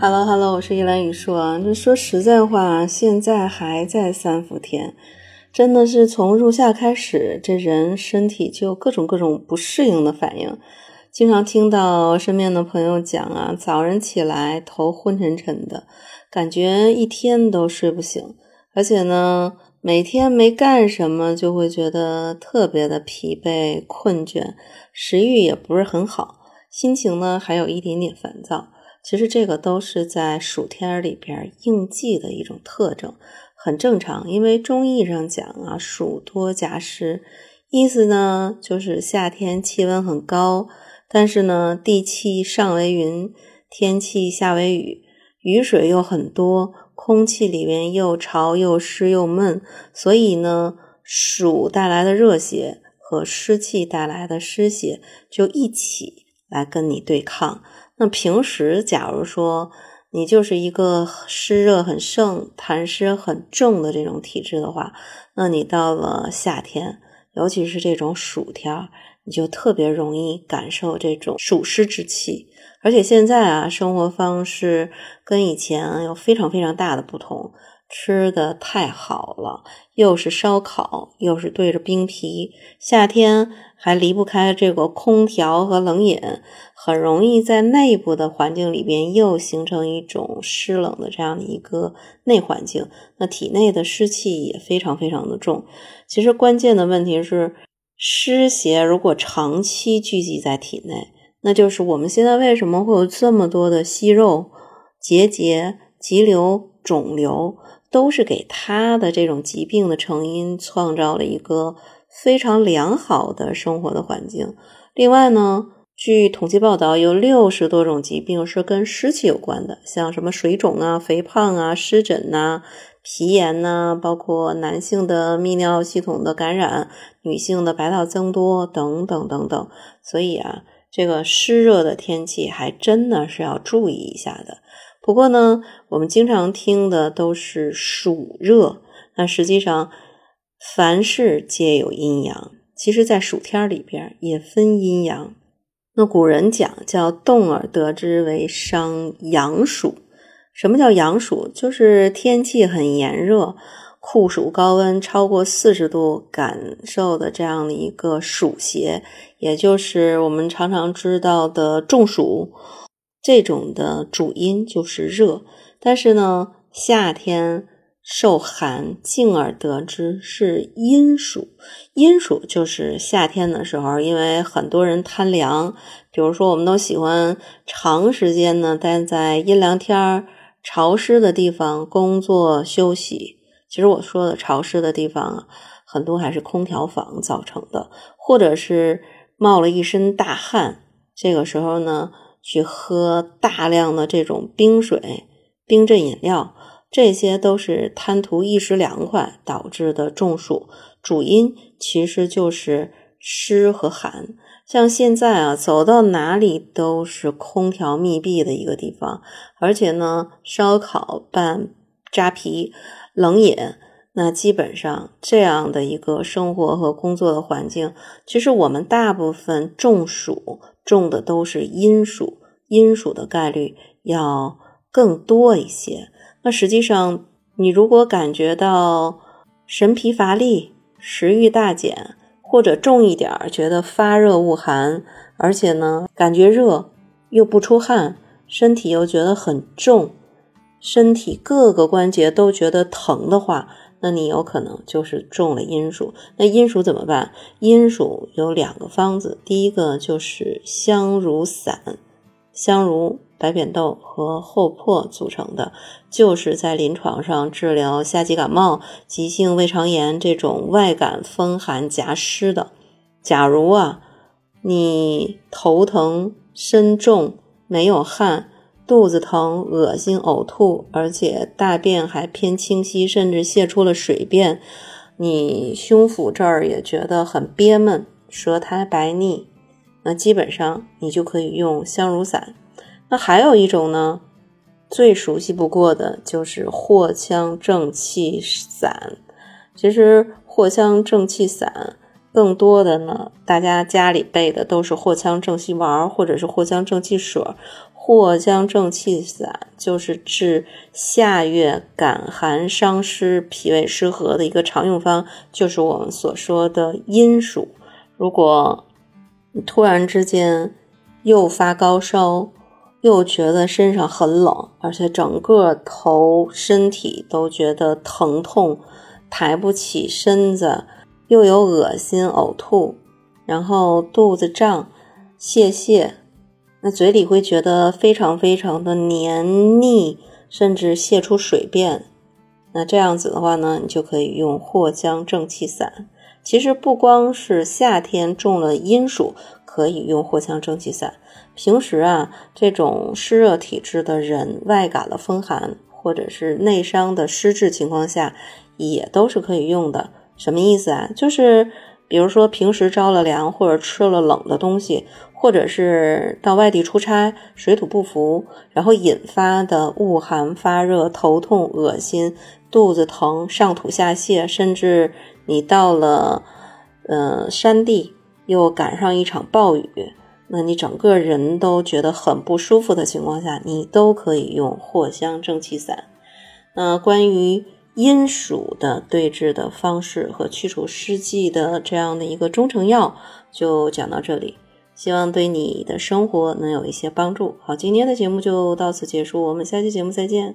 Hello Hello，我是依兰雨说啊。这说实在话，现在还在三伏天，真的是从入夏开始，这人身体就各种各种不适应的反应。经常听到身边的朋友讲啊，早上起来头昏沉沉的，感觉一天都睡不醒，而且呢，每天没干什么就会觉得特别的疲惫困倦，食欲也不是很好，心情呢还有一点点烦躁。其实这个都是在暑天里边应季的一种特征，很正常。因为中医上讲啊，暑多夹湿，意思呢就是夏天气温很高，但是呢地气上为云，天气下为雨，雨水又很多，空气里面又潮又湿又闷，所以呢暑带来的热邪和湿气带来的湿邪就一起来跟你对抗。那平时，假如说你就是一个湿热很盛、痰湿很重的这种体质的话，那你到了夏天，尤其是这种暑天，你就特别容易感受这种暑湿之气。而且现在啊，生活方式跟以前有非常非常大的不同。吃的太好了，又是烧烤，又是对着冰皮，夏天还离不开这个空调和冷饮，很容易在内部的环境里边又形成一种湿冷的这样的一个内环境，那体内的湿气也非常非常的重。其实关键的问题是，湿邪如果长期聚集在体内，那就是我们现在为什么会有这么多的息肉、结节、急瘤、肿瘤。都是给他的这种疾病的成因创造了一个非常良好的生活的环境。另外呢，据统计报道，有六十多种疾病是跟湿气有关的，像什么水肿啊、肥胖啊、湿疹呐、皮炎呐，包括男性的泌尿系统的感染、女性的白道增多等等等等。所以啊，这个湿热的天气还真的是要注意一下的。不过呢，我们经常听的都是暑热，那实际上凡事皆有阴阳。其实，在暑天里边也分阴阳。那古人讲叫“动而得之”为伤阳暑。什么叫阳暑？就是天气很炎热、酷暑高温超过四十度，感受的这样的一个暑邪，也就是我们常常知道的中暑。这种的主因就是热，但是呢，夏天受寒，进而得之是阴暑。阴暑就是夏天的时候，因为很多人贪凉，比如说我们都喜欢长时间呢待在阴凉天儿、潮湿的地方工作休息。其实我说的潮湿的地方啊，很多还是空调房造成的，或者是冒了一身大汗，这个时候呢。去喝大量的这种冰水、冰镇饮料，这些都是贪图一时凉快导致的中暑。主因其实就是湿和寒。像现在啊，走到哪里都是空调密闭的一个地方，而且呢，烧烤拌扎啤、冷饮，那基本上这样的一个生活和工作的环境，其实我们大部分中暑。中的都是阴暑，阴暑的概率要更多一些。那实际上，你如果感觉到神疲乏力、食欲大减，或者重一点儿，觉得发热恶寒，而且呢感觉热又不出汗，身体又觉得很重，身体各个关节都觉得疼的话。那你有可能就是中了阴暑。那阴暑怎么办？阴暑有两个方子，第一个就是香茹散，香茹、白扁豆和厚朴组成的，就是在临床上治疗夏季感冒、急性胃肠炎这种外感风寒夹湿的。假如啊，你头疼、身重、没有汗。肚子疼、恶心、呕吐，而且大便还偏清晰，甚至泄出了水便。你胸腹这儿也觉得很憋闷，舌苔白腻，那基本上你就可以用香茹散。那还有一种呢，最熟悉不过的就是藿香正气散。其实藿香正气散更多的呢，大家家里备的都是藿香正气丸或者是藿香正气水。藿香正气散就是治下月感寒伤湿、脾胃失和的一个常用方，就是我们所说的阴暑。如果突然之间又发高烧，又觉得身上很冷，而且整个头、身体都觉得疼痛，抬不起身子，又有恶心、呕吐，然后肚子胀、泄泻。那嘴里会觉得非常非常的黏腻，甚至泄出水便。那这样子的话呢，你就可以用藿香正气散。其实不光是夏天中了阴暑可以用藿香正气散，平时啊这种湿热体质的人，外感了风寒或者是内伤的湿滞情况下，也都是可以用的。什么意思啊？就是比如说平时着了凉或者吃了冷的东西。或者是到外地出差，水土不服，然后引发的恶寒、发热、头痛、恶心、肚子疼、上吐下泻，甚至你到了呃山地又赶上一场暴雨，那你整个人都觉得很不舒服的情况下，你都可以用藿香正气散。那关于阴暑的对治的方式和去除湿气的这样的一个中成药，就讲到这里。希望对你的生活能有一些帮助。好，今天的节目就到此结束，我们下期节目再见。